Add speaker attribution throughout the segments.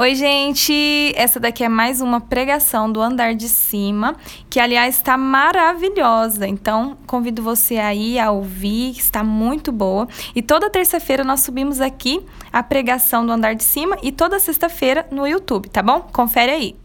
Speaker 1: Oi, gente! Essa daqui é mais uma pregação do Andar de Cima, que aliás está maravilhosa. Então, convido você aí a ouvir, está muito boa. E toda terça-feira nós subimos aqui a pregação do Andar de Cima e toda sexta-feira no YouTube, tá bom? Confere aí.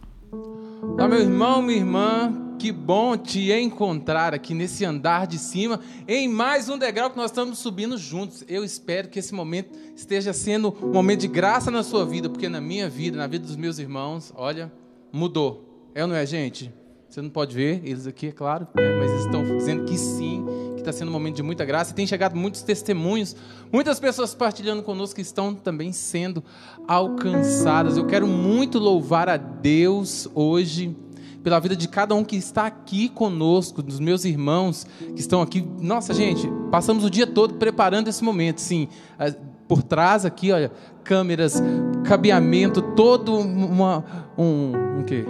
Speaker 2: Olá, meu irmão, minha irmã. Que bom te encontrar aqui nesse andar de cima, em mais um degrau que nós estamos subindo juntos. Eu espero que esse momento esteja sendo um momento de graça na sua vida, porque na minha vida, na vida dos meus irmãos, olha, mudou. É ou não é, gente? Você não pode ver eles aqui, é claro, né? mas eles estão dizendo que sim, que está sendo um momento de muita graça. E tem chegado muitos testemunhos, muitas pessoas partilhando conosco que estão também sendo alcançadas. Eu quero muito louvar a Deus hoje pela vida de cada um que está aqui conosco, dos meus irmãos que estão aqui. Nossa, gente, passamos o dia todo preparando esse momento, sim. Ah, por trás aqui, olha, câmeras, cabeamento, todo uma, um, um quê?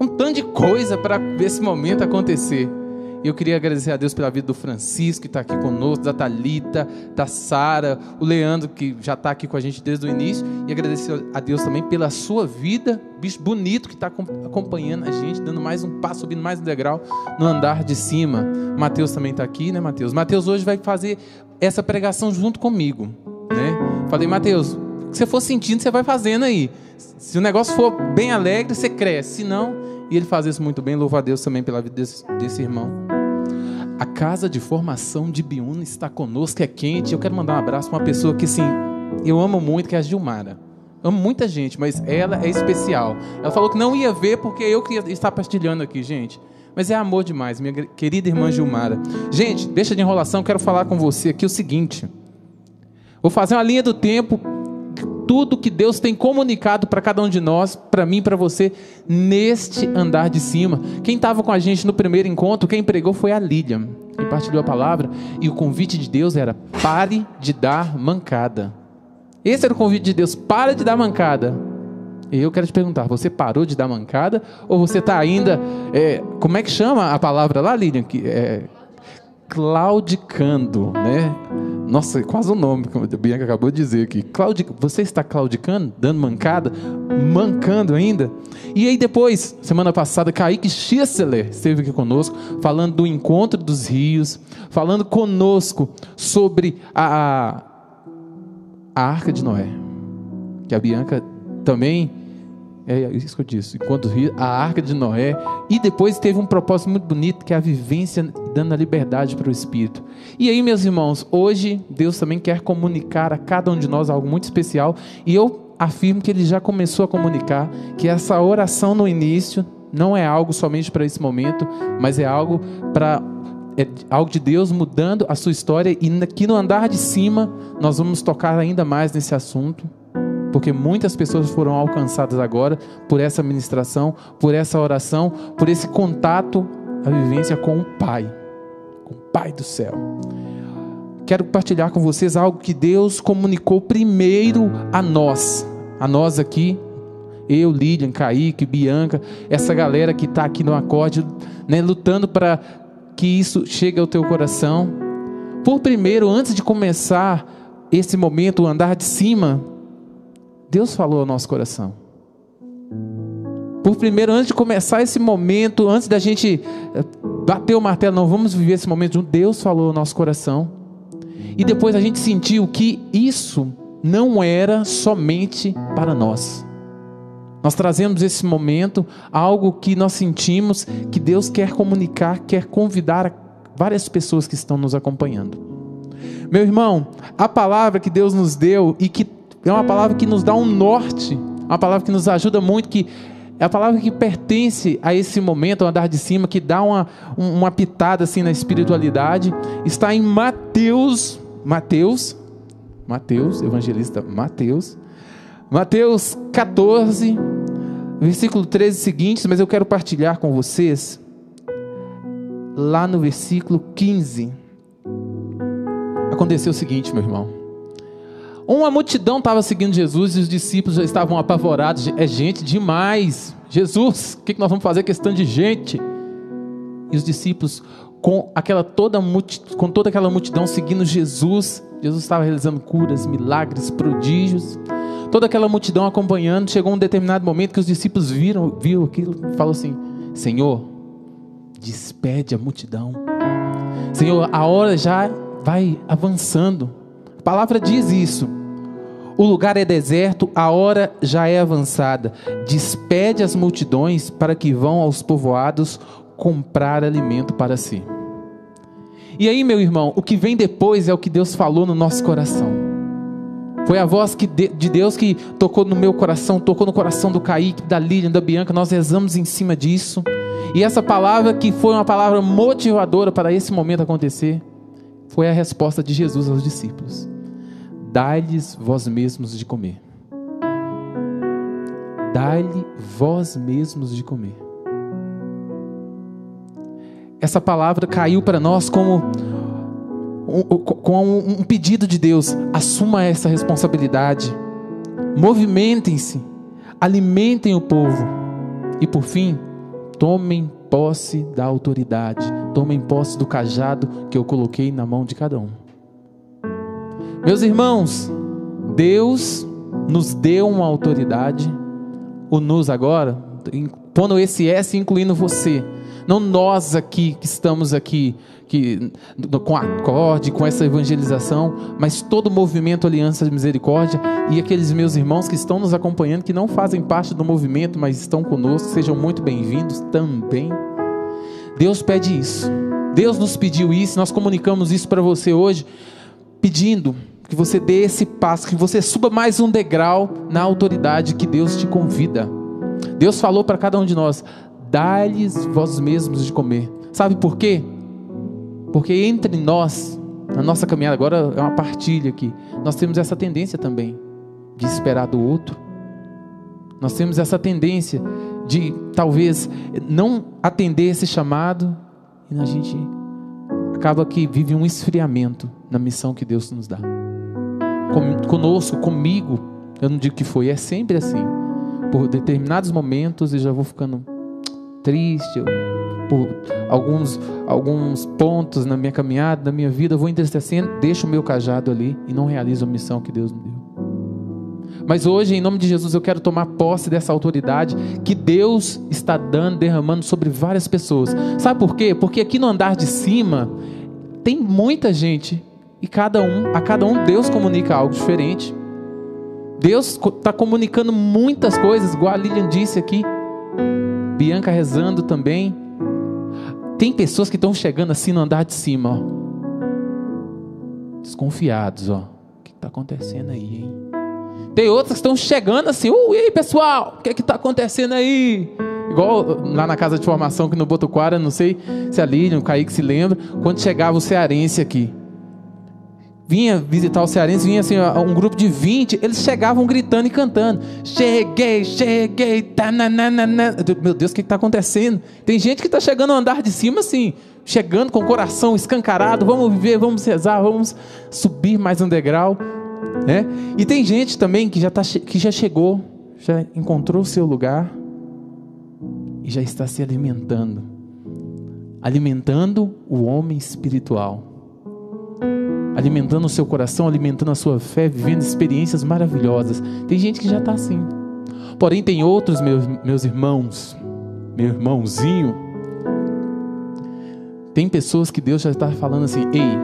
Speaker 2: Um tanto de coisa para esse momento acontecer. Eu queria agradecer a Deus pela vida do Francisco, que está aqui conosco, da Talita, da Sara, o Leandro, que já está aqui com a gente desde o início. E agradecer a Deus também pela sua vida, bicho bonito que está acompanhando a gente, dando mais um passo, subindo mais um degrau no andar de cima. Mateus também está aqui, né, Mateus? Mateus hoje vai fazer essa pregação junto comigo, né? Falei, Mateus, o que você for sentindo, você vai fazendo aí. Se o negócio for bem alegre, você cresce. Se não, e ele faz isso muito bem. Louva a Deus também pela vida desse, desse irmão. A casa de formação de Biúna está conosco, é quente. Eu quero mandar um abraço para uma pessoa que, sim, eu amo muito, que é a Gilmara. Amo muita gente, mas ela é especial. Ela falou que não ia ver porque eu queria estar partilhando aqui, gente. Mas é amor demais, minha querida irmã Gilmara. Gente, deixa de enrolação, quero falar com você aqui o seguinte. Vou fazer uma linha do tempo tudo que Deus tem comunicado para cada um de nós, para mim, para você, neste andar de cima. Quem estava com a gente no primeiro encontro, quem pregou foi a Lilian, quem partilhou a palavra, e o convite de Deus era: pare de dar mancada. Esse era o convite de Deus: pare de dar mancada. E eu quero te perguntar: você parou de dar mancada? Ou você está ainda. É, como é que chama a palavra lá, Lilian? Que, é, claudicando, né? Nossa, quase o nome, como a Bianca acabou de dizer aqui. Claudi... Você está claudicando, dando mancada, mancando ainda? E aí depois, semana passada, Kaique Schissler esteve aqui conosco, falando do encontro dos rios, falando conosco sobre a, a Arca de Noé. Que a Bianca também é isso que eu disse. Enquanto a arca de Noé. E depois teve um propósito muito bonito, que é a vivência dando a liberdade para o Espírito. E aí, meus irmãos, hoje Deus também quer comunicar a cada um de nós algo muito especial. E eu afirmo que Ele já começou a comunicar que essa oração no início não é algo somente para esse momento, mas é algo para é algo de Deus mudando a sua história e aqui no andar de cima nós vamos tocar ainda mais nesse assunto porque muitas pessoas foram alcançadas agora por essa ministração, por essa oração, por esse contato, a vivência com o Pai, com o Pai do céu. Quero compartilhar com vocês algo que Deus comunicou primeiro a nós, a nós aqui, eu, Lilian, Kaique, Bianca, essa galera que está aqui no acorde, né, lutando para que isso chegue ao teu coração. Por primeiro, antes de começar esse momento, o andar de cima, Deus falou ao nosso coração. Por primeiro, antes de começar esse momento, antes da gente eh, bater o martelo, não vamos viver esse momento junto, Deus falou ao nosso coração. E depois a gente sentiu que isso não era somente para nós. Nós trazemos esse momento, algo que nós sentimos que Deus quer comunicar, quer convidar várias pessoas que estão nos acompanhando. Meu irmão, a palavra que Deus nos deu e que é uma palavra que nos dá um norte, uma palavra que nos ajuda muito, que é a palavra que pertence a esse momento, ao andar de cima, que dá uma, uma pitada assim na espiritualidade. Está em Mateus, Mateus, Mateus, evangelista Mateus, Mateus 14, versículo 13 seguintes, mas eu quero partilhar com vocês lá no versículo 15. Aconteceu o seguinte, meu irmão. Uma multidão estava seguindo Jesus e os discípulos já estavam apavorados. É gente demais. Jesus, o que nós vamos fazer questão de gente? E os discípulos, com aquela toda com toda aquela multidão seguindo Jesus, Jesus estava realizando curas, milagres, prodígios. toda aquela multidão acompanhando, chegou um determinado momento que os discípulos viram, viram aquilo falou assim: Senhor, despede a multidão. Senhor, a hora já vai avançando. A palavra diz isso. O lugar é deserto, a hora já é avançada. Despede as multidões para que vão aos povoados comprar alimento para si. E aí, meu irmão, o que vem depois é o que Deus falou no nosso coração. Foi a voz que de Deus que tocou no meu coração, tocou no coração do Kaique, da Lilian, da Bianca. Nós rezamos em cima disso. E essa palavra, que foi uma palavra motivadora para esse momento acontecer, foi a resposta de Jesus aos discípulos: Dai-lhes vós mesmos de comer. Dai-lhe vós mesmos de comer. Essa palavra caiu para nós como um, com um pedido de Deus: assuma essa responsabilidade, movimentem-se, alimentem o povo e, por fim, tomem posse da autoridade, tomem posse do cajado que eu coloquei na mão de cada um. Meus irmãos, Deus nos deu uma autoridade, o nos agora, pondo esse S incluindo você, não nós aqui que estamos aqui que, com acorde, com essa evangelização, mas todo o movimento Aliança de Misericórdia e aqueles meus irmãos que estão nos acompanhando, que não fazem parte do movimento, mas estão conosco, sejam muito bem-vindos também. Deus pede isso. Deus nos pediu isso, nós comunicamos isso para você hoje, pedindo que você dê esse passo, que você suba mais um degrau na autoridade que Deus te convida. Deus falou para cada um de nós: dá-lhes vós mesmos de comer. Sabe por quê? Porque entre nós, na nossa caminhada, agora é uma partilha aqui, nós temos essa tendência também de esperar do outro. Nós temos essa tendência de talvez não atender esse chamado e a gente acaba que vive um esfriamento na missão que Deus nos dá. Conosco, comigo, eu não digo que foi, é sempre assim. Por determinados momentos eu já vou ficando triste, por alguns, alguns pontos na minha caminhada, na minha vida, eu vou entristecendo, deixo o meu cajado ali e não realizo a missão que Deus me deu. Mas hoje, em nome de Jesus, eu quero tomar posse dessa autoridade que Deus está dando, derramando sobre várias pessoas. Sabe por quê? Porque aqui no andar de cima tem muita gente e cada um, a cada um Deus comunica algo diferente. Deus está comunicando muitas coisas, igual a Lilian disse aqui. Bianca rezando também. Tem pessoas que estão chegando assim no andar de cima, ó. Desconfiados, ó. O que está acontecendo aí, hein? Tem outros que estão chegando assim, uh, e aí pessoal, o que está acontecendo aí? Igual lá na casa de formação que no Botuquara, não sei se a Lídia, o Kaique se lembra, quando chegava o cearense aqui vinha visitar os cearenses, vinha assim, um grupo de 20, eles chegavam gritando e cantando. Cheguei, cheguei, tá, na, na, na, na. Meu Deus, o que está acontecendo? Tem gente que está chegando no andar de cima assim, chegando com o coração escancarado, vamos viver, vamos rezar, vamos subir mais um degrau. Né? E tem gente também que já, tá, que já chegou, já encontrou o seu lugar e já está se alimentando. Alimentando o homem espiritual alimentando o seu coração, alimentando a sua fé, vivendo experiências maravilhosas. Tem gente que já está assim. Porém, tem outros meus, meus irmãos, meu irmãozinho. Tem pessoas que Deus já está falando assim: ei,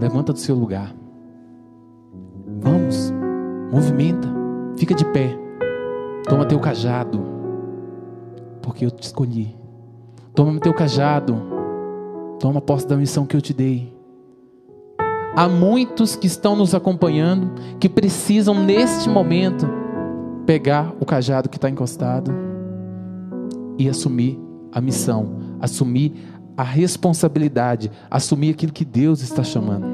Speaker 2: levanta do seu lugar. Vamos, movimenta, fica de pé, toma teu cajado, porque eu te escolhi. Toma teu cajado, toma posse da missão que eu te dei. Há muitos que estão nos acompanhando que precisam, neste momento, pegar o cajado que está encostado e assumir a missão, assumir a responsabilidade, assumir aquilo que Deus está chamando.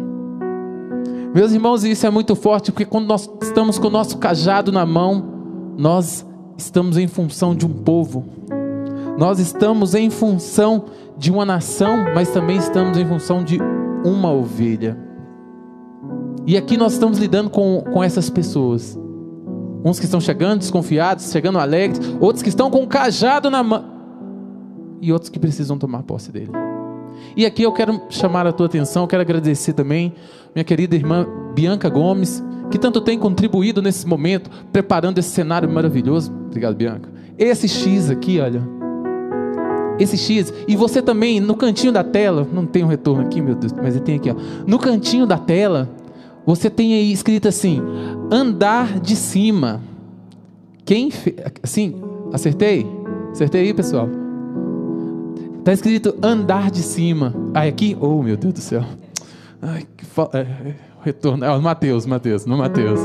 Speaker 2: Meus irmãos, isso é muito forte, porque quando nós estamos com o nosso cajado na mão, nós estamos em função de um povo, nós estamos em função de uma nação, mas também estamos em função de uma ovelha. E aqui nós estamos lidando com, com essas pessoas. Uns que estão chegando desconfiados, chegando alegres, outros que estão com um cajado na mão, e outros que precisam tomar posse dele. E aqui eu quero chamar a tua atenção, quero agradecer também minha querida irmã Bianca Gomes, que tanto tem contribuído nesse momento, preparando esse cenário maravilhoso. Obrigado, Bianca. Esse X aqui, olha. Esse X. E você também, no cantinho da tela, não tem um retorno aqui, meu Deus, mas tem aqui, ó. No cantinho da tela, você tem aí escrito assim: andar de cima. Quem fez. Assim, acertei? Acertei aí, pessoal? Está escrito andar de cima. Aí aqui, oh meu Deus do céu. Ai, que fa... é, é, retorno. É, Mateus, Mateus, no Mateus.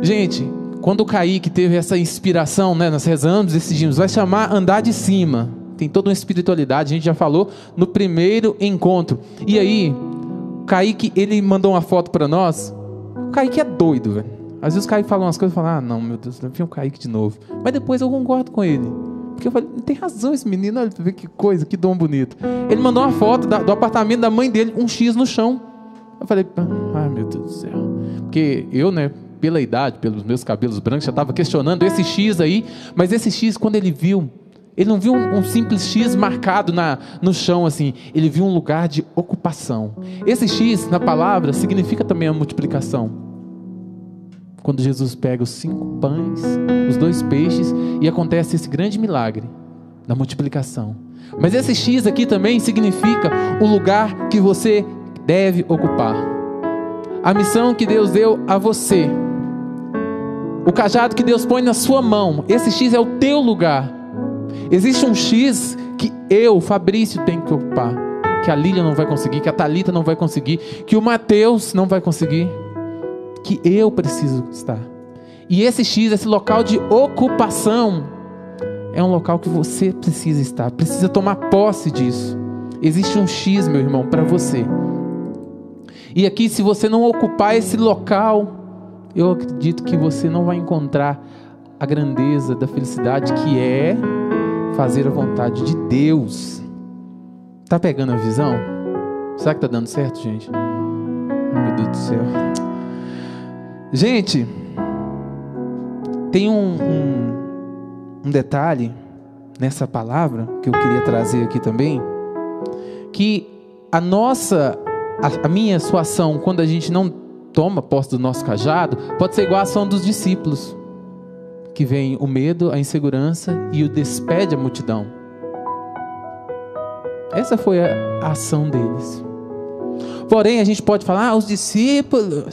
Speaker 2: Gente, quando o Kaique teve essa inspiração, né, nós rezamos, decidimos, vai chamar andar de cima. Tem toda uma espiritualidade, a gente já falou no primeiro encontro. E aí, Kaique, ele mandou uma foto para nós. O Kaique é doido, velho. Às vezes o Kaique fala umas coisas e fala, ah, não, meu Deus, vem o Kaique de novo. Mas depois eu concordo com ele. Porque eu falei, tem razão esse menino, olha, que coisa, que dom bonito. Ele mandou uma foto da, do apartamento da mãe dele, um X no chão. Eu falei, ai meu Deus do céu. Porque eu, né, pela idade, pelos meus cabelos brancos, já estava questionando esse X aí, mas esse X, quando ele viu, ele não viu um, um, simples X marcado na, no chão assim, ele viu um lugar de ocupação. Esse X na palavra significa também a multiplicação quando Jesus pega os cinco pães, os dois peixes e acontece esse grande milagre da multiplicação. Mas esse X aqui também significa o lugar que você deve ocupar. A missão que Deus deu a você. O cajado que Deus põe na sua mão. Esse X é o teu lugar. Existe um X que eu, Fabrício, tenho que ocupar. Que a Lília não vai conseguir, que a Talita não vai conseguir, que o Mateus não vai conseguir que eu preciso estar. E esse X, esse local de ocupação, é um local que você precisa estar, precisa tomar posse disso. Existe um X, meu irmão, para você. E aqui, se você não ocupar esse local, eu acredito que você não vai encontrar a grandeza da felicidade que é fazer a vontade de Deus. Tá pegando a visão? Será que tá dando certo, gente? Meu Deus do céu. Gente, tem um, um, um, detalhe nessa palavra que eu queria trazer aqui também, que a nossa, a, a minha, sua ação, quando a gente não toma posse do nosso cajado, pode ser igual a ação dos discípulos, que vem o medo, a insegurança e o despede a multidão. Essa foi a, ação deles. Porém, a gente pode falar, ah, os discípulos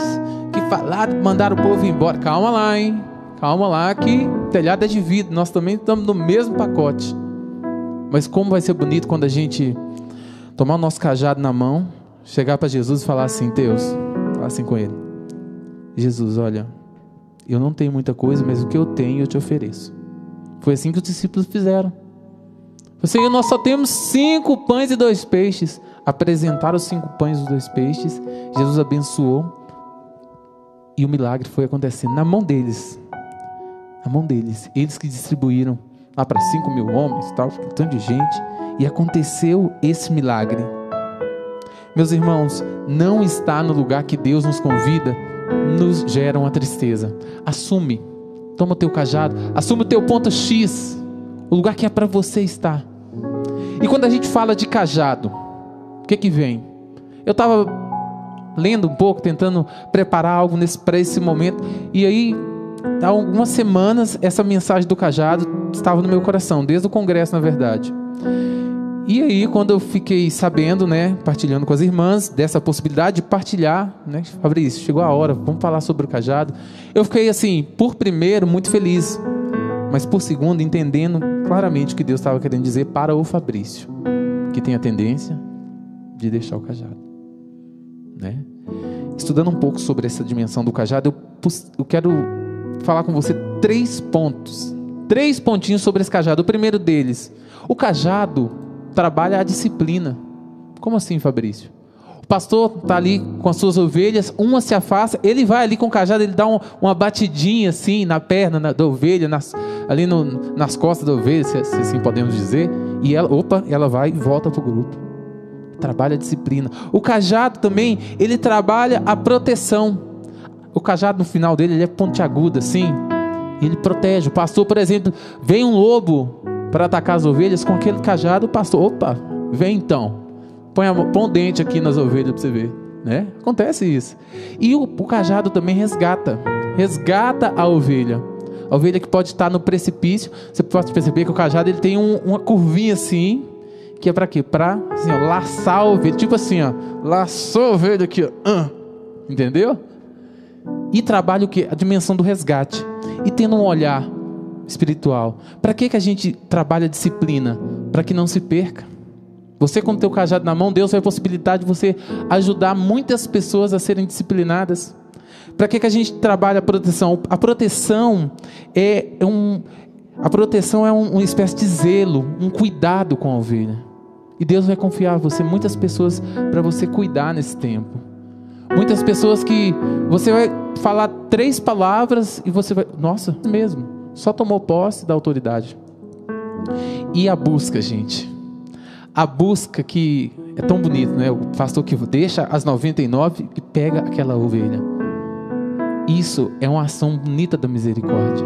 Speaker 2: que falaram, mandaram o povo embora. Calma lá, hein? Calma lá, que telhado é de vida. Nós também estamos no mesmo pacote. Mas como vai ser bonito quando a gente tomar o nosso cajado na mão, chegar para Jesus e falar assim: Deus, falar assim com Ele: Jesus, olha, eu não tenho muita coisa, mas o que eu tenho eu te ofereço. Foi assim que os discípulos fizeram. Senhor, nós só temos cinco pães e dois peixes. Apresentaram os cinco pães e os dois peixes. Jesus abençoou. E o milagre foi acontecendo na mão deles. Na mão deles. Eles que distribuíram lá para cinco mil homens, tal, tanto de gente. E aconteceu esse milagre. Meus irmãos, não estar no lugar que Deus nos convida nos gera uma tristeza. Assume. Toma o teu cajado. Assume o teu ponto X. O lugar que é para você estar. E quando a gente fala de cajado, o que que vem? Eu estava lendo um pouco, tentando preparar algo para esse momento, e aí, há algumas semanas, essa mensagem do cajado estava no meu coração, desde o congresso, na verdade. E aí, quando eu fiquei sabendo, né, partilhando com as irmãs, dessa possibilidade de partilhar, né, Fabrício, chegou a hora, vamos falar sobre o cajado. Eu fiquei, assim, por primeiro, muito feliz, mas por segundo, entendendo claramente o que Deus estava querendo dizer para o Fabrício, que tem a tendência de deixar o cajado. Né? Estudando um pouco sobre essa dimensão do cajado, eu, eu quero falar com você três pontos. Três pontinhos sobre esse cajado. O primeiro deles, o cajado trabalha a disciplina. Como assim, Fabrício? O pastor está ali com as suas ovelhas, uma se afasta, ele vai ali com o cajado, ele dá um, uma batidinha assim na perna na, da ovelha, nas, ali no, nas costas da ovelha, se, se assim podemos dizer, e ela, opa, ela vai e volta para o grupo. Trabalha a disciplina. O cajado também, ele trabalha a proteção. O cajado no final dele, ele é pontiagudo assim. Ele protege. O pastor, por exemplo, vem um lobo para atacar as ovelhas com aquele cajado, o pastor, opa, vem então. Põe, a, põe um dente aqui nas ovelhas para você ver. né? Acontece isso. E o, o cajado também resgata, resgata a ovelha. A ovelha que pode estar no precipício, você pode perceber que o cajado ele tem um, uma curvinha assim, que é para quê? Para assim, laçar a ovelha, tipo assim, ó, laçou a ovelha aqui, ó, entendeu? E trabalha o que? A dimensão do resgate. E tendo um olhar espiritual. Para que, que a gente trabalha disciplina? Para que não se perca. Você com o teu cajado na mão, Deus vai possibilitar de você ajudar muitas pessoas a serem disciplinadas. Para que, que a gente trabalha a proteção? A proteção é um, a proteção é um, uma espécie de zelo, um cuidado com a ovelha. E Deus vai confiar a você muitas pessoas para você cuidar nesse tempo. Muitas pessoas que você vai falar três palavras e você vai, nossa, mesmo, só tomou posse da autoridade. E a busca, gente a busca que é tão bonito, né? O pastor que deixa as 99 e pega aquela ovelha. Isso é uma ação bonita da misericórdia.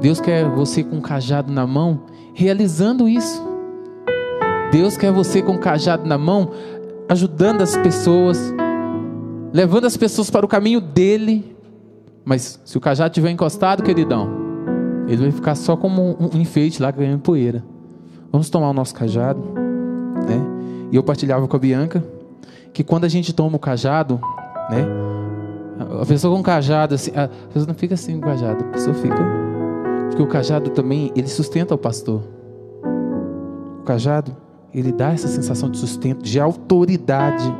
Speaker 2: Deus quer você com um cajado na mão, realizando isso. Deus quer você com um cajado na mão, ajudando as pessoas, levando as pessoas para o caminho dele. Mas se o cajado estiver encostado, queridão, ele vai ficar só como um enfeite lá ganhando poeira. Vamos tomar o nosso cajado, né? E eu partilhava com a Bianca que quando a gente toma o cajado, né? A pessoa com o cajado, assim, a pessoa não fica assim com o cajado, a pessoa fica. Porque o cajado também, ele sustenta o pastor. O cajado, ele dá essa sensação de sustento, de autoridade,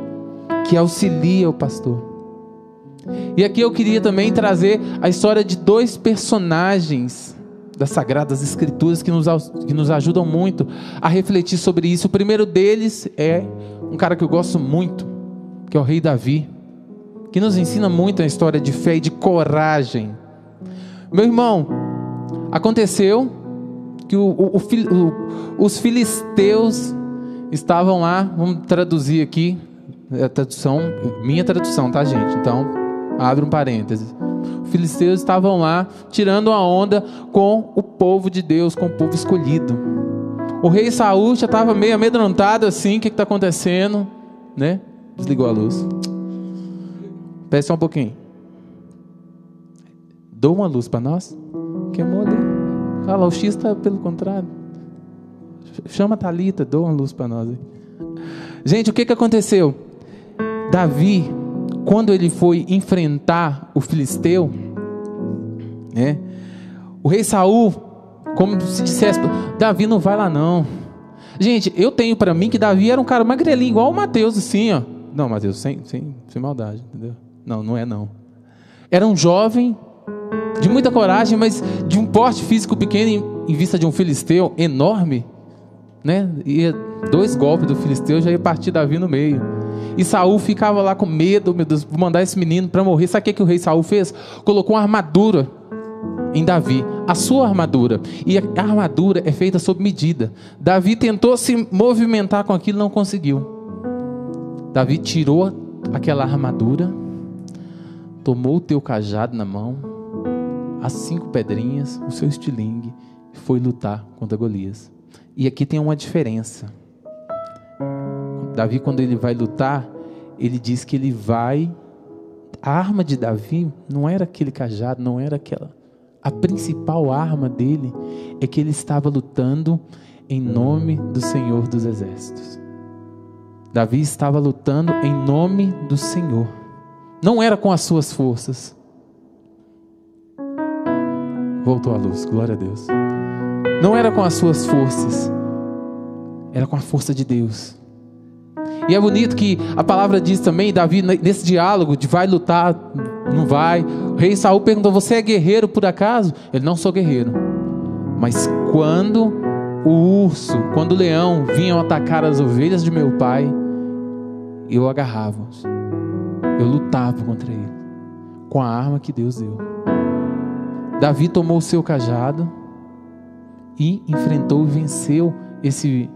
Speaker 2: que auxilia o pastor. E aqui eu queria também trazer a história de dois personagens das Sagradas Escrituras que nos, que nos ajudam muito a refletir sobre isso. O primeiro deles é um cara que eu gosto muito, que é o rei Davi, que nos ensina muito a história de fé e de coragem. Meu irmão, aconteceu que o, o, o, os filisteus estavam lá, vamos traduzir aqui, é a tradução, minha tradução, tá, gente? Então, abre um parênteses filisteus estavam lá tirando a onda com o povo de Deus, com o povo escolhido. O rei Saul já estava meio amedrontado assim, o que está acontecendo? Né? Desligou a luz. Peça só um pouquinho. Dou uma luz para nós. Queimou ali. Fala, o X está pelo contrário. Chama a Thalita, dou uma luz para nós. Gente, o que, que aconteceu? Davi quando ele foi enfrentar o filisteu, né? O rei Saul, como se dissesse, Davi não vai lá não. Gente, eu tenho para mim que Davi era um cara magrelinho, igual o Mateus, assim, ó. Não, Mateus, sem, sem, sem maldade, entendeu? Não, não é não. Era um jovem de muita coragem, mas de um porte físico pequeno em, em vista de um filisteu enorme, né? E dois golpes do filisteu já ia partir Davi no meio. E Saul ficava lá com medo, meu Deus, vou mandar esse menino para morrer. Sabe o que, que o rei Saul fez? Colocou uma armadura em Davi, a sua armadura. E a armadura é feita sob medida. Davi tentou se movimentar com aquilo, não conseguiu. Davi tirou aquela armadura, tomou o teu cajado na mão, as cinco pedrinhas, o seu estilingue, e foi lutar contra Golias. E aqui tem uma diferença. Davi, quando ele vai lutar, ele diz que ele vai. A arma de Davi não era aquele cajado, não era aquela. A principal arma dele é que ele estava lutando em nome do Senhor dos Exércitos. Davi estava lutando em nome do Senhor. Não era com as suas forças. Voltou a luz, glória a Deus. Não era com as suas forças, era com a força de Deus. E é bonito que a palavra diz também, Davi, nesse diálogo de vai lutar, não vai. O rei Saul perguntou: Você é guerreiro por acaso? Ele não sou guerreiro. Mas quando o urso, quando o leão vinham atacar as ovelhas de meu pai, eu agarrava-os. Eu lutava contra ele com a arma que Deus deu. Davi tomou o seu cajado e enfrentou e venceu esse,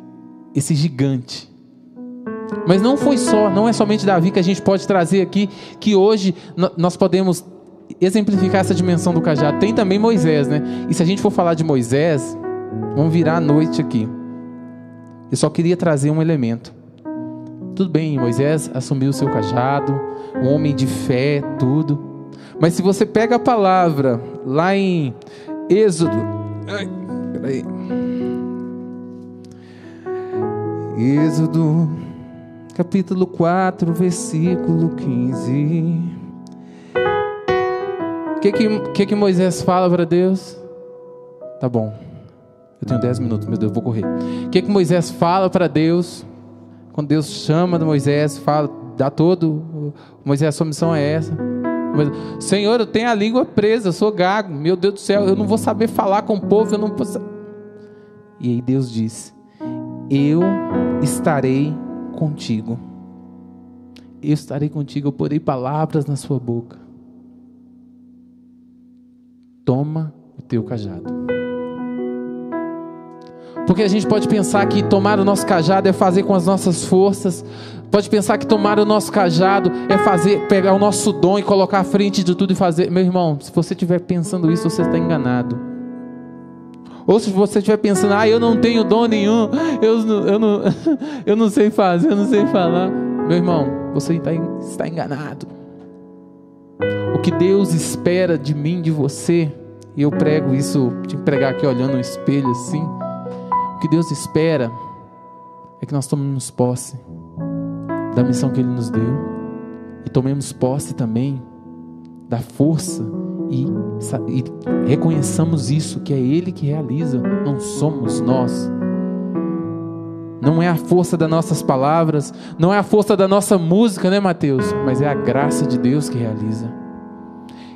Speaker 2: esse gigante. Mas não foi só, não é somente Davi que a gente pode trazer aqui, que hoje nós podemos exemplificar essa dimensão do cajado. Tem também Moisés, né? E se a gente for falar de Moisés, vamos virar a noite aqui. Eu só queria trazer um elemento. Tudo bem, Moisés assumiu o seu cajado, um homem de fé, tudo. Mas se você pega a palavra lá em Êxodo. Ai, peraí. Êxodo, capítulo 4, versículo 15. O que, que, que, que Moisés fala para Deus? Tá bom, eu tenho 10 minutos, meu Deus, vou correr. O que, que Moisés fala para Deus? Quando Deus chama Moisés, fala, dá todo. Moisés, a sua missão é essa. Senhor, eu tenho a língua presa, eu sou gago. Meu Deus do céu, eu não vou saber falar com o povo, eu não posso. E aí Deus diz: Eu estarei contigo. Eu estarei contigo, eu porei palavras na sua boca. Toma o teu cajado. Porque a gente pode pensar que tomar o nosso cajado é fazer com as nossas forças. Pode pensar que tomar o nosso cajado é fazer, pegar o nosso dom e colocar à frente de tudo e fazer. Meu irmão, se você estiver pensando isso, você está enganado. Ou se você estiver pensando, ah, eu não tenho dom nenhum, eu, eu, não, eu não sei fazer, eu não sei falar. Meu irmão, você está, está enganado. O que Deus espera de mim, de você, e eu prego isso, de pregar aqui olhando no espelho assim que Deus espera é que nós tomemos posse da missão que Ele nos deu e tomemos posse também da força e, e reconheçamos isso, que é Ele que realiza, não somos nós. Não é a força das nossas palavras, não é a força da nossa música, né, Mateus? Mas é a graça de Deus que realiza.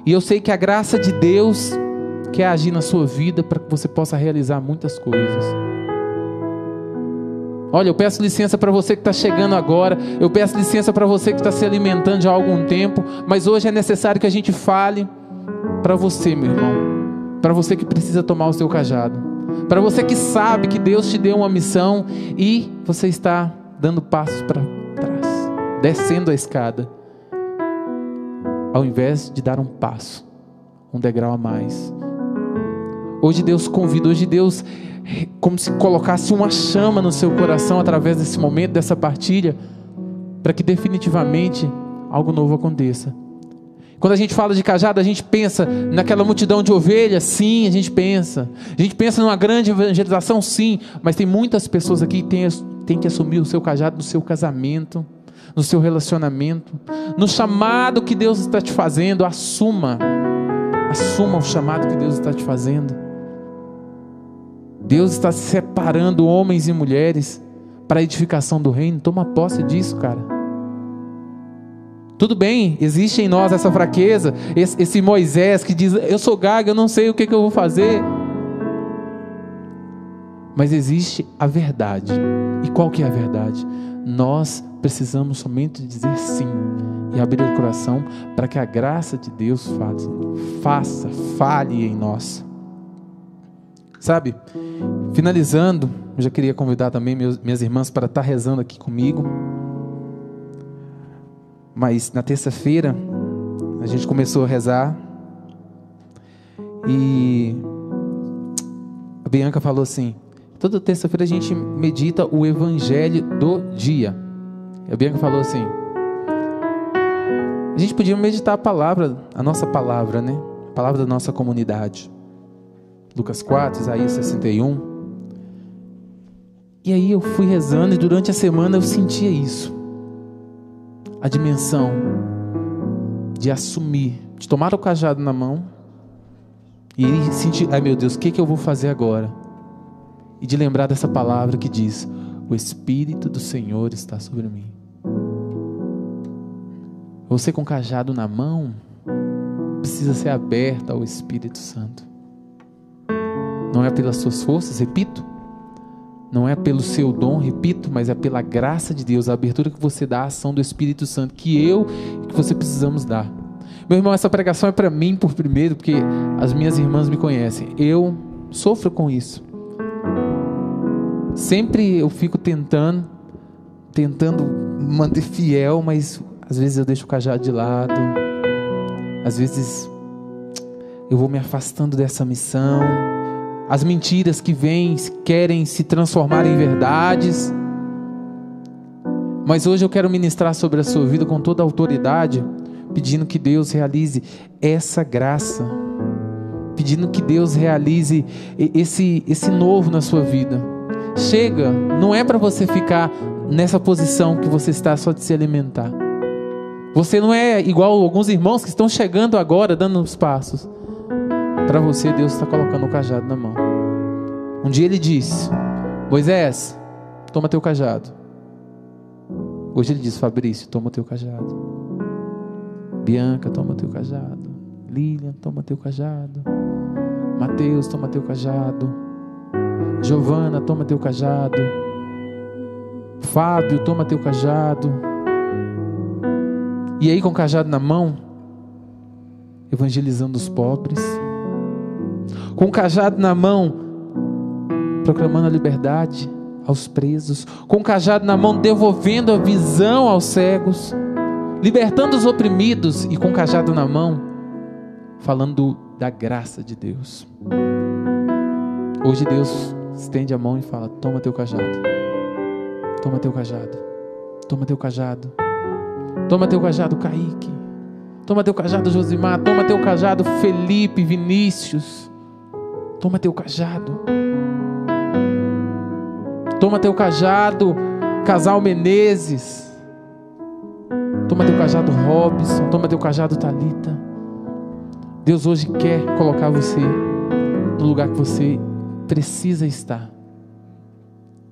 Speaker 2: E eu sei que a graça de Deus quer agir na sua vida para que você possa realizar muitas coisas. Olha, eu peço licença para você que está chegando agora, eu peço licença para você que está se alimentando já há algum tempo, mas hoje é necessário que a gente fale para você, meu irmão, para você que precisa tomar o seu cajado, para você que sabe que Deus te deu uma missão e você está dando passos para trás, descendo a escada, ao invés de dar um passo, um degrau a mais. Hoje Deus convida, hoje Deus como se colocasse uma chama no seu coração através desse momento, dessa partilha, para que definitivamente algo novo aconteça. Quando a gente fala de cajado, a gente pensa naquela multidão de ovelhas, sim, a gente pensa. A gente pensa numa grande evangelização, sim, mas tem muitas pessoas aqui que têm, têm que assumir o seu cajado no seu casamento, no seu relacionamento, no chamado que Deus está te fazendo, assuma. Assuma o chamado que Deus está te fazendo. Deus está separando homens e mulheres para a edificação do reino. Toma posse disso, cara. Tudo bem, existe em nós essa fraqueza, esse, esse Moisés que diz: Eu sou gaga, eu não sei o que, que eu vou fazer. Mas existe a verdade. E qual que é a verdade? Nós precisamos somente dizer sim e abrir o coração para que a graça de Deus faça, faça, fale em nós. Sabe? Finalizando, eu já queria convidar também meus, minhas irmãs para estar rezando aqui comigo. Mas na terça-feira, a gente começou a rezar. E a Bianca falou assim: toda terça-feira a gente medita o evangelho do dia. A Bianca falou assim: a gente podia meditar a palavra, a nossa palavra, né? A palavra da nossa comunidade. Lucas 4, Isaías 61. E aí eu fui rezando e durante a semana eu sentia isso. A dimensão de assumir, de tomar o cajado na mão e sentir, ai meu Deus, o que, que eu vou fazer agora? E de lembrar dessa palavra que diz: O Espírito do Senhor está sobre mim. Você com o cajado na mão precisa ser aberto ao Espírito Santo. Não é pelas suas forças, repito. Não é pelo seu dom, repito, mas é pela graça de Deus, a abertura que você dá à ação do Espírito Santo, que eu e que você precisamos dar. Meu irmão, essa pregação é para mim por primeiro, porque as minhas irmãs me conhecem. Eu sofro com isso. Sempre eu fico tentando, tentando manter fiel, mas às vezes eu deixo o cajado de lado. Às vezes eu vou me afastando dessa missão as mentiras que vêm querem se transformar em verdades. Mas hoje eu quero ministrar sobre a sua vida com toda a autoridade, pedindo que Deus realize essa graça, pedindo que Deus realize esse, esse novo na sua vida. Chega, não é para você ficar nessa posição que você está só de se alimentar. Você não é igual alguns irmãos que estão chegando agora, dando os passos. Para você, Deus está colocando o cajado na mão. Um dia ele disse: Moisés, toma teu cajado. Hoje ele diz: Fabrício, toma teu cajado. Bianca, toma teu cajado. Lilian, toma teu cajado. Mateus, toma teu cajado. Giovana, toma teu cajado. Fábio, toma teu cajado. E aí, com o cajado na mão, evangelizando os pobres. Com o cajado na mão, proclamando a liberdade aos presos, com o cajado na mão, devolvendo a visão aos cegos, libertando os oprimidos e com o cajado na mão, falando da graça de Deus. Hoje Deus estende a mão e fala: Toma teu cajado, toma teu cajado, toma teu cajado, toma teu cajado, Kaique, toma teu cajado, Josimar, toma teu cajado, Felipe, Vinícius, toma teu cajado. Toma teu cajado, casal Menezes. Toma teu cajado, Robson. Toma teu cajado, Talita. Deus hoje quer colocar você no lugar que você precisa estar.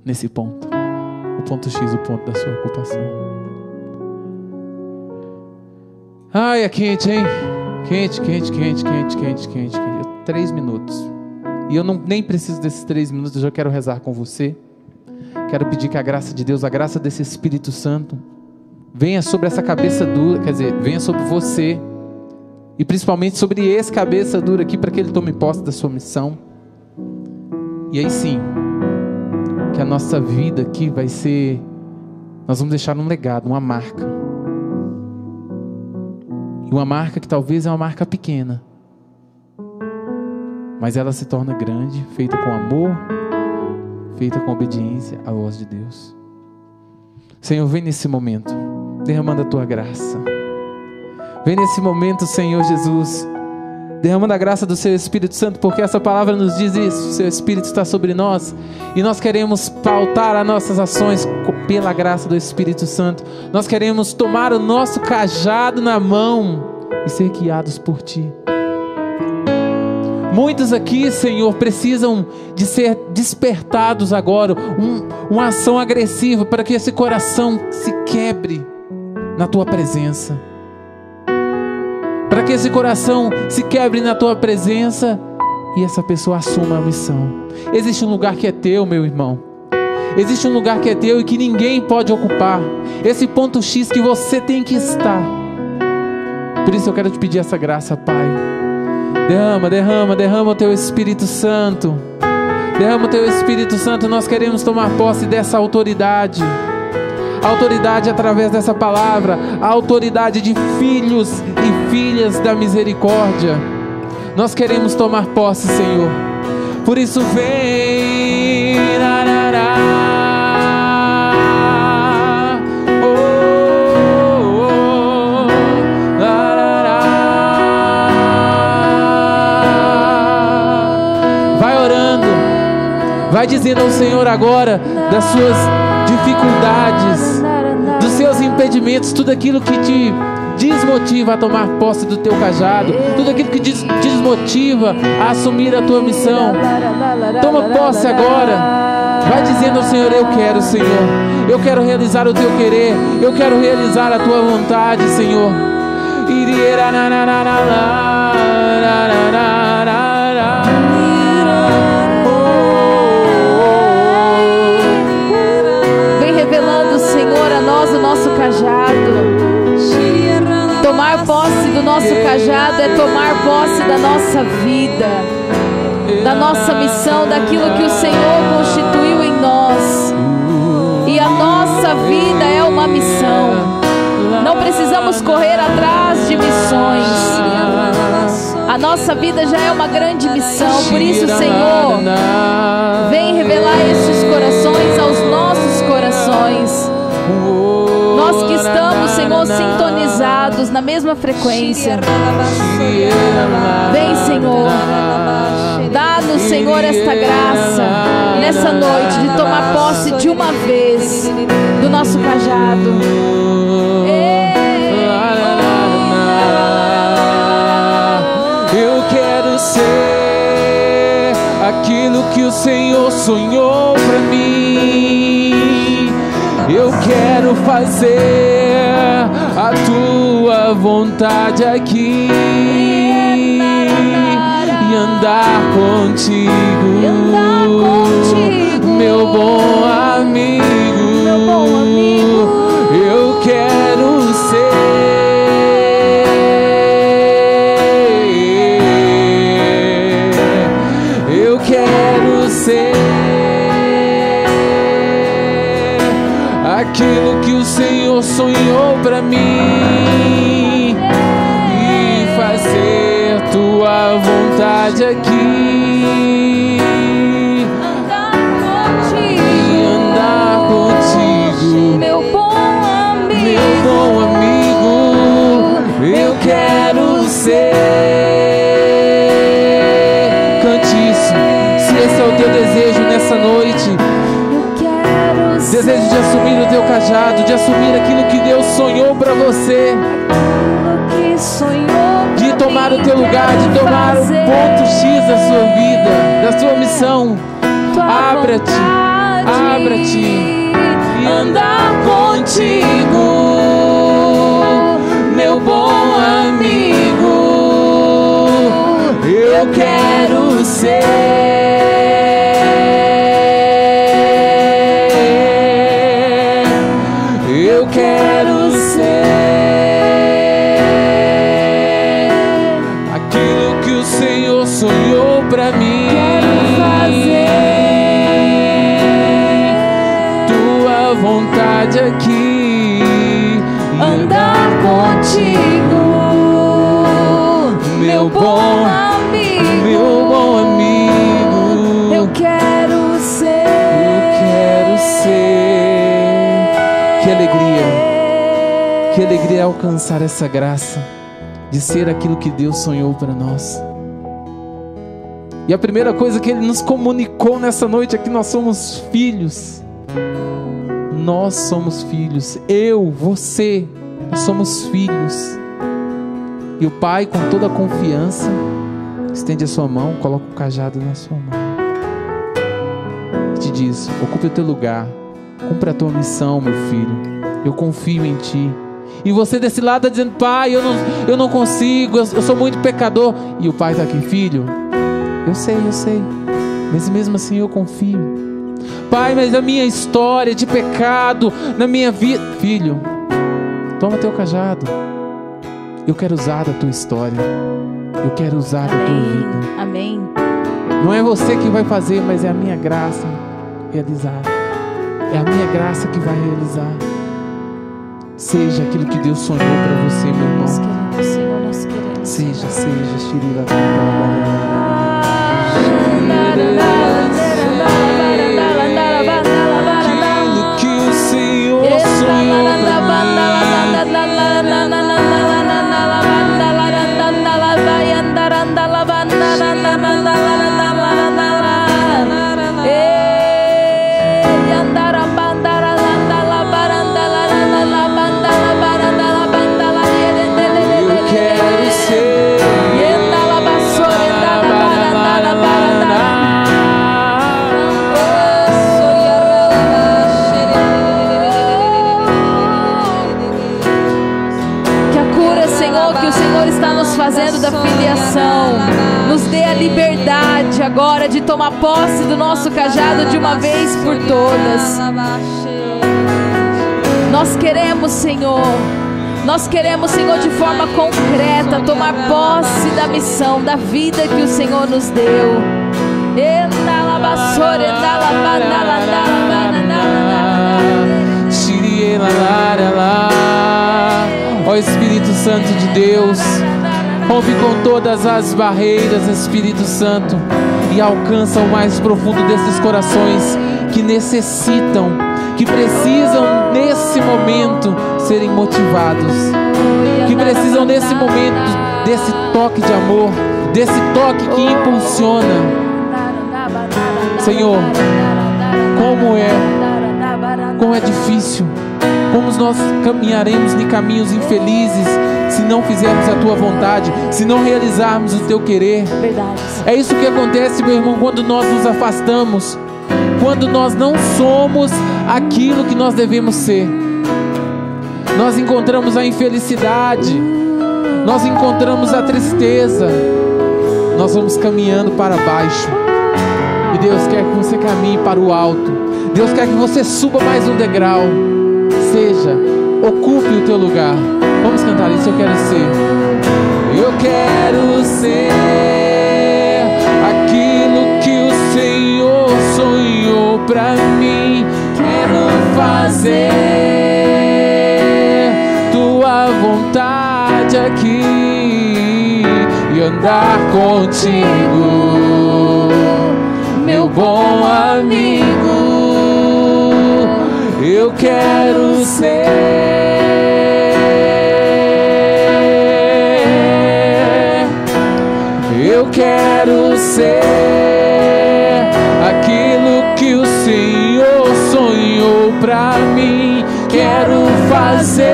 Speaker 2: Nesse ponto. O ponto X, o ponto da sua ocupação. Ai, é quente, hein? Quente, quente, quente, quente, quente, quente, quente. Três minutos. E eu não, nem preciso desses três minutos, eu já quero rezar com você. Quero pedir que a graça de Deus, a graça desse Espírito Santo, venha sobre essa cabeça dura, quer dizer, venha sobre você, e principalmente sobre esse cabeça dura aqui, para que ele tome posse da sua missão. E aí sim, que a nossa vida aqui vai ser, nós vamos deixar um legado, uma marca. E uma marca que talvez é uma marca pequena, mas ela se torna grande, feita com amor, feita com obediência à voz de Deus. Senhor, vem nesse momento, derramando a tua graça. Vem nesse momento, Senhor Jesus, derramando a graça do Seu Espírito Santo, porque essa palavra nos diz isso: o Seu Espírito está sobre nós e nós queremos pautar as nossas ações pela graça do Espírito Santo. Nós queremos tomar o nosso cajado na mão e ser guiados por Ti. Muitos aqui, Senhor, precisam de ser despertados agora, um, uma ação agressiva para que esse coração se quebre na tua presença. Para que esse coração se quebre na tua presença e essa pessoa assuma a missão. Existe um lugar que é teu, meu irmão. Existe um lugar que é teu e que ninguém pode ocupar. Esse ponto X que você tem que estar. Por isso eu quero te pedir essa graça, Pai Derrama, derrama, derrama o teu Espírito Santo. Derrama o teu Espírito Santo. Nós queremos tomar posse dessa autoridade. autoridade através dessa palavra. A autoridade de filhos e filhas da misericórdia. Nós queremos tomar posse, Senhor. Por isso, vem. Vai dizendo ao Senhor agora das suas dificuldades, dos seus impedimentos, tudo aquilo que te desmotiva a tomar posse do teu cajado, tudo aquilo que te desmotiva a assumir a tua missão. Toma posse agora. Vai dizendo ao Senhor: Eu quero, Senhor. Eu quero realizar o teu querer. Eu quero realizar a tua vontade, Senhor. Iriera na na na na na na na
Speaker 1: cajado. Tomar posse do nosso cajado é tomar posse da nossa vida, da nossa missão, daquilo que o Senhor constituiu em nós. E a nossa vida é uma missão. Não precisamos correr atrás de missões. A nossa vida já é uma grande missão. Por isso, Senhor, vem revelar esses corações aos nossos corações.
Speaker 3: Conectados na mesma frequência. Vem, Senhor. Dá-nos, Senhor, esta graça nessa noite de tomar posse de uma vez do nosso cajado.
Speaker 2: Eu quero ser aquilo que o Senhor sonhou para mim. Eu quero fazer a tua vontade aqui e andar contigo, meu bom amigo. Para mim e fazer tua vontade aqui. E andar contigo,
Speaker 3: Meu bom amigo.
Speaker 2: meu bom amigo, eu quero ser. Cante isso, se esse é o teu desejo nessa noite.
Speaker 3: Eu quero ser
Speaker 2: Desejo de assumir o teu cajado, de assumir aquilo sonhou para você, de tomar o teu lugar, de tomar o ponto X da sua vida, da sua missão. Abra-te, abra-te e andar contigo, meu bom amigo. Eu quero ser, alcançar essa graça de ser aquilo que Deus sonhou para nós. E a primeira coisa que Ele nos comunicou nessa noite é que nós somos filhos. Nós somos filhos. Eu, você, nós somos filhos. E o Pai, com toda a confiança, estende a sua mão, coloca o cajado na sua mão. E te diz: ocupe o teu lugar, cumpra a tua missão, meu filho. Eu confio em ti. E você desse lado está dizendo: Pai, eu não, eu não consigo, eu, eu sou muito pecador. E o Pai está aqui, filho. Eu sei, eu sei. Mas mesmo assim eu confio. Pai, mas a minha história de pecado, na minha vida. Filho, toma teu cajado. Eu quero usar da tua história. Eu quero usar da tua vida.
Speaker 3: Amém.
Speaker 2: Não é você que vai fazer, mas é a minha graça realizar. É a minha graça que vai realizar. Seja aquilo que Deus sonhou para você, meu
Speaker 3: Nós
Speaker 2: irmão.
Speaker 3: queremos, Senhor, nós queremos.
Speaker 2: Seja, seja, Shirira.
Speaker 3: Tomar posse do nosso cajado de uma vez por todas. Nós queremos, Senhor, nós queremos, Senhor, de forma concreta, tomar posse da missão, da vida que o Senhor nos deu.
Speaker 2: Ó Espírito Santo de Deus, rompe com todas as barreiras, Espírito Santo, e alcança o mais profundo desses corações que necessitam, que precisam nesse momento serem motivados, que precisam nesse momento desse toque de amor, desse toque que impulsiona. Senhor, como é, como é difícil, como nós caminharemos em caminhos infelizes se não fizermos a tua vontade, se não realizarmos o teu querer. É isso que acontece, meu irmão, quando nós nos afastamos, quando nós não somos aquilo que nós devemos ser. Nós encontramos a infelicidade, nós encontramos a tristeza, nós vamos caminhando para baixo. E Deus quer que você caminhe para o alto. Deus quer que você suba mais um degrau. Seja, ocupe o teu lugar. Vamos cantar isso, eu quero ser. Eu quero ser aquilo que o Senhor sonhou para mim. Quero fazer tua vontade aqui e andar contigo, meu bom amigo. Eu quero ser. Quero ser aquilo que o Senhor sonhou pra mim. Quero fazer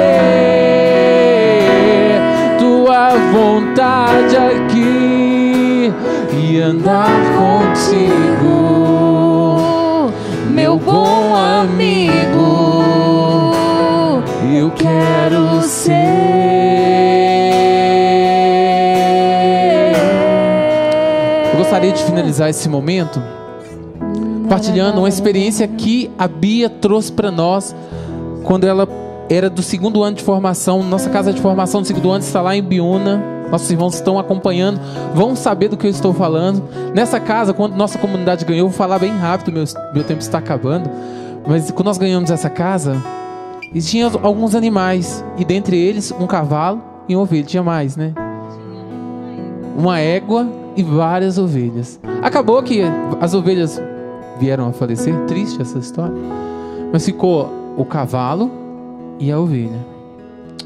Speaker 2: tua vontade aqui e andar contigo, meu bom amigo. Eu quero ser. Gostaria de finalizar esse momento compartilhando uma experiência que a Bia trouxe para nós quando ela era do segundo ano de formação. Nossa casa de formação do segundo ano está lá em Biúna. Nossos irmãos estão acompanhando, vão saber do que eu estou falando. Nessa casa, quando nossa comunidade ganhou, vou falar bem rápido, meu, meu tempo está acabando. Mas quando nós ganhamos essa casa, existiam alguns animais, e dentre eles um cavalo e uma ovelha. Tinha mais, né? Uma égua e várias ovelhas. Acabou que as ovelhas vieram a falecer, triste essa história. Mas ficou o cavalo e a ovelha.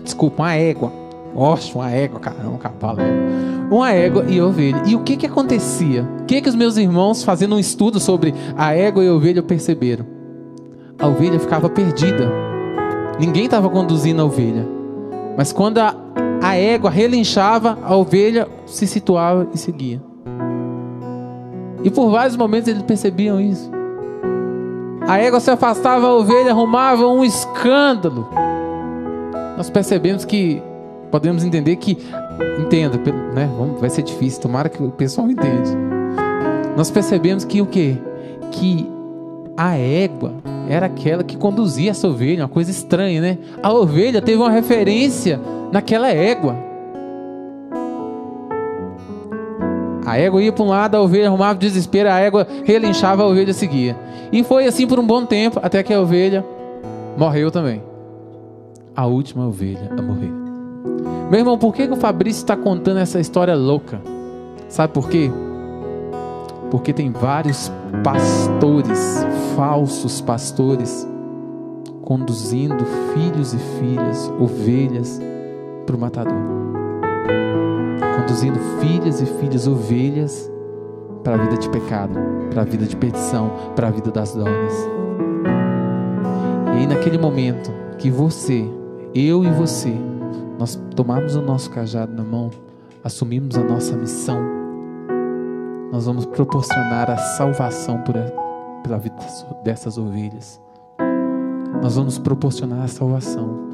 Speaker 2: Desculpa, uma égua. Nossa, uma égua, cara, um cavalo, égua. Uma égua e a ovelha. E o que que acontecia? O que que os meus irmãos, fazendo um estudo sobre a égua e a ovelha, perceberam? A ovelha ficava perdida. Ninguém estava conduzindo a ovelha. Mas quando a, a égua relinchava, a ovelha se situava e seguia. E por vários momentos eles percebiam isso. A égua se afastava, a ovelha arrumava um escândalo. Nós percebemos que podemos entender que entenda, né? Vai ser difícil, tomara que o pessoal entenda. Nós percebemos que o quê? Que a égua era aquela que conduzia essa ovelha, uma coisa estranha, né? A ovelha teve uma referência naquela égua. A égua ia para um lado, a ovelha arrumava desespero, a égua relinchava, a ovelha seguia. E foi assim por um bom tempo, até que a ovelha morreu também. A última ovelha a morrer. Meu irmão, por que, que o Fabrício está contando essa história louca? Sabe por quê? Porque tem vários pastores, falsos pastores, conduzindo filhos e filhas, ovelhas, para o matador conduzindo filhas e filhas ovelhas para a vida de pecado, para a vida de perdição, para a vida das drogas. E aí, naquele momento que você, eu e você, nós tomamos o nosso cajado na mão, assumimos a nossa missão, nós vamos proporcionar a salvação por pela vida dessas ovelhas. Nós vamos proporcionar a salvação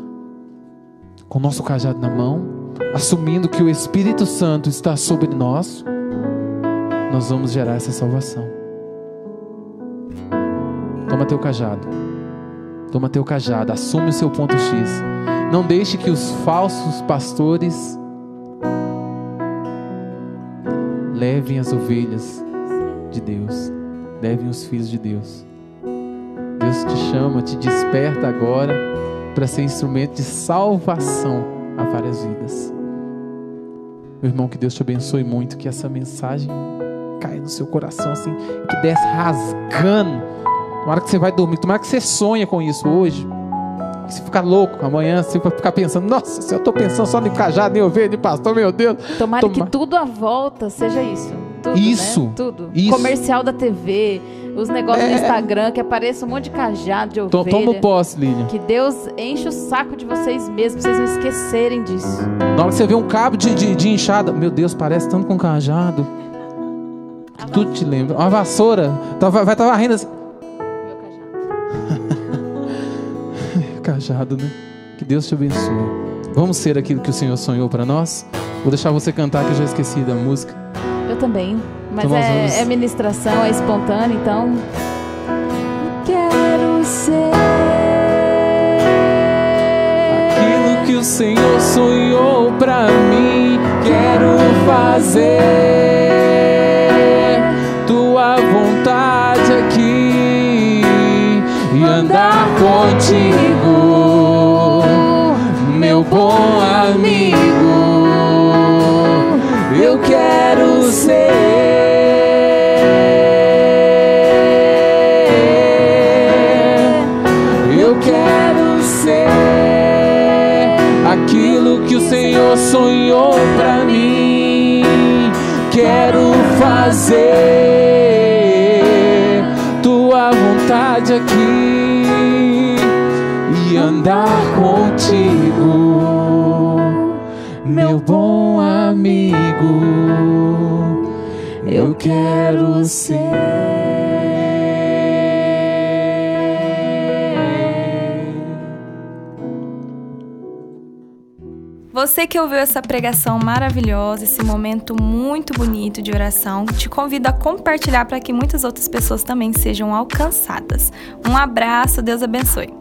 Speaker 2: com o nosso cajado na mão assumindo que o Espírito Santo está sobre nós, nós vamos gerar essa salvação. Toma teu cajado. Toma teu cajado, assume o seu ponto X. Não deixe que os falsos pastores levem as ovelhas de Deus, levem os filhos de Deus. Deus te chama, te desperta agora para ser instrumento de salvação a várias vidas. Meu irmão, que Deus te abençoe muito, que essa mensagem caia no seu coração assim, que desce rasgando. Tomara que você vai dormir, tomara que você sonha com isso hoje. Se ficar louco amanhã, vai ficar pensando, nossa, se eu tô pensando só em cajado, em ovelha, de pastor, meu Deus.
Speaker 3: Tomara Toma... que tudo à volta seja isso. Tudo,
Speaker 2: isso.
Speaker 3: Né? Tudo.
Speaker 2: Isso.
Speaker 3: Comercial da TV, os negócios é... no Instagram, que apareça um monte de cajado, de ovelha.
Speaker 2: Toma posse, Línia.
Speaker 3: Que Deus enche o saco de vocês mesmos, pra vocês não esquecerem disso.
Speaker 2: Na hora que você vê um cabo de, de, de enxada, meu Deus, parece tanto com cajado. Tudo te lembra. Uma vassoura, vai estar tá varrendo assim. Cajado, né? Que Deus te abençoe. Vamos ser aquilo que o Senhor sonhou para nós? Vou deixar você cantar que eu já esqueci da música.
Speaker 3: Eu também. Mas então é, vamos... é ministração, é espontânea, então. Quero ser
Speaker 2: aquilo que o Senhor sonhou para mim. Quero fazer tua vontade aqui e andar contigo, amigo. Eu quero ser. Eu quero ser aquilo que o Senhor sonhou para mim. Quero fazer tua vontade aqui e andar contigo, meu bom amigo. Eu quero ser.
Speaker 1: Você que ouviu essa pregação maravilhosa, esse momento muito bonito de oração, te convido a compartilhar para que muitas outras pessoas também sejam alcançadas. Um abraço, Deus abençoe.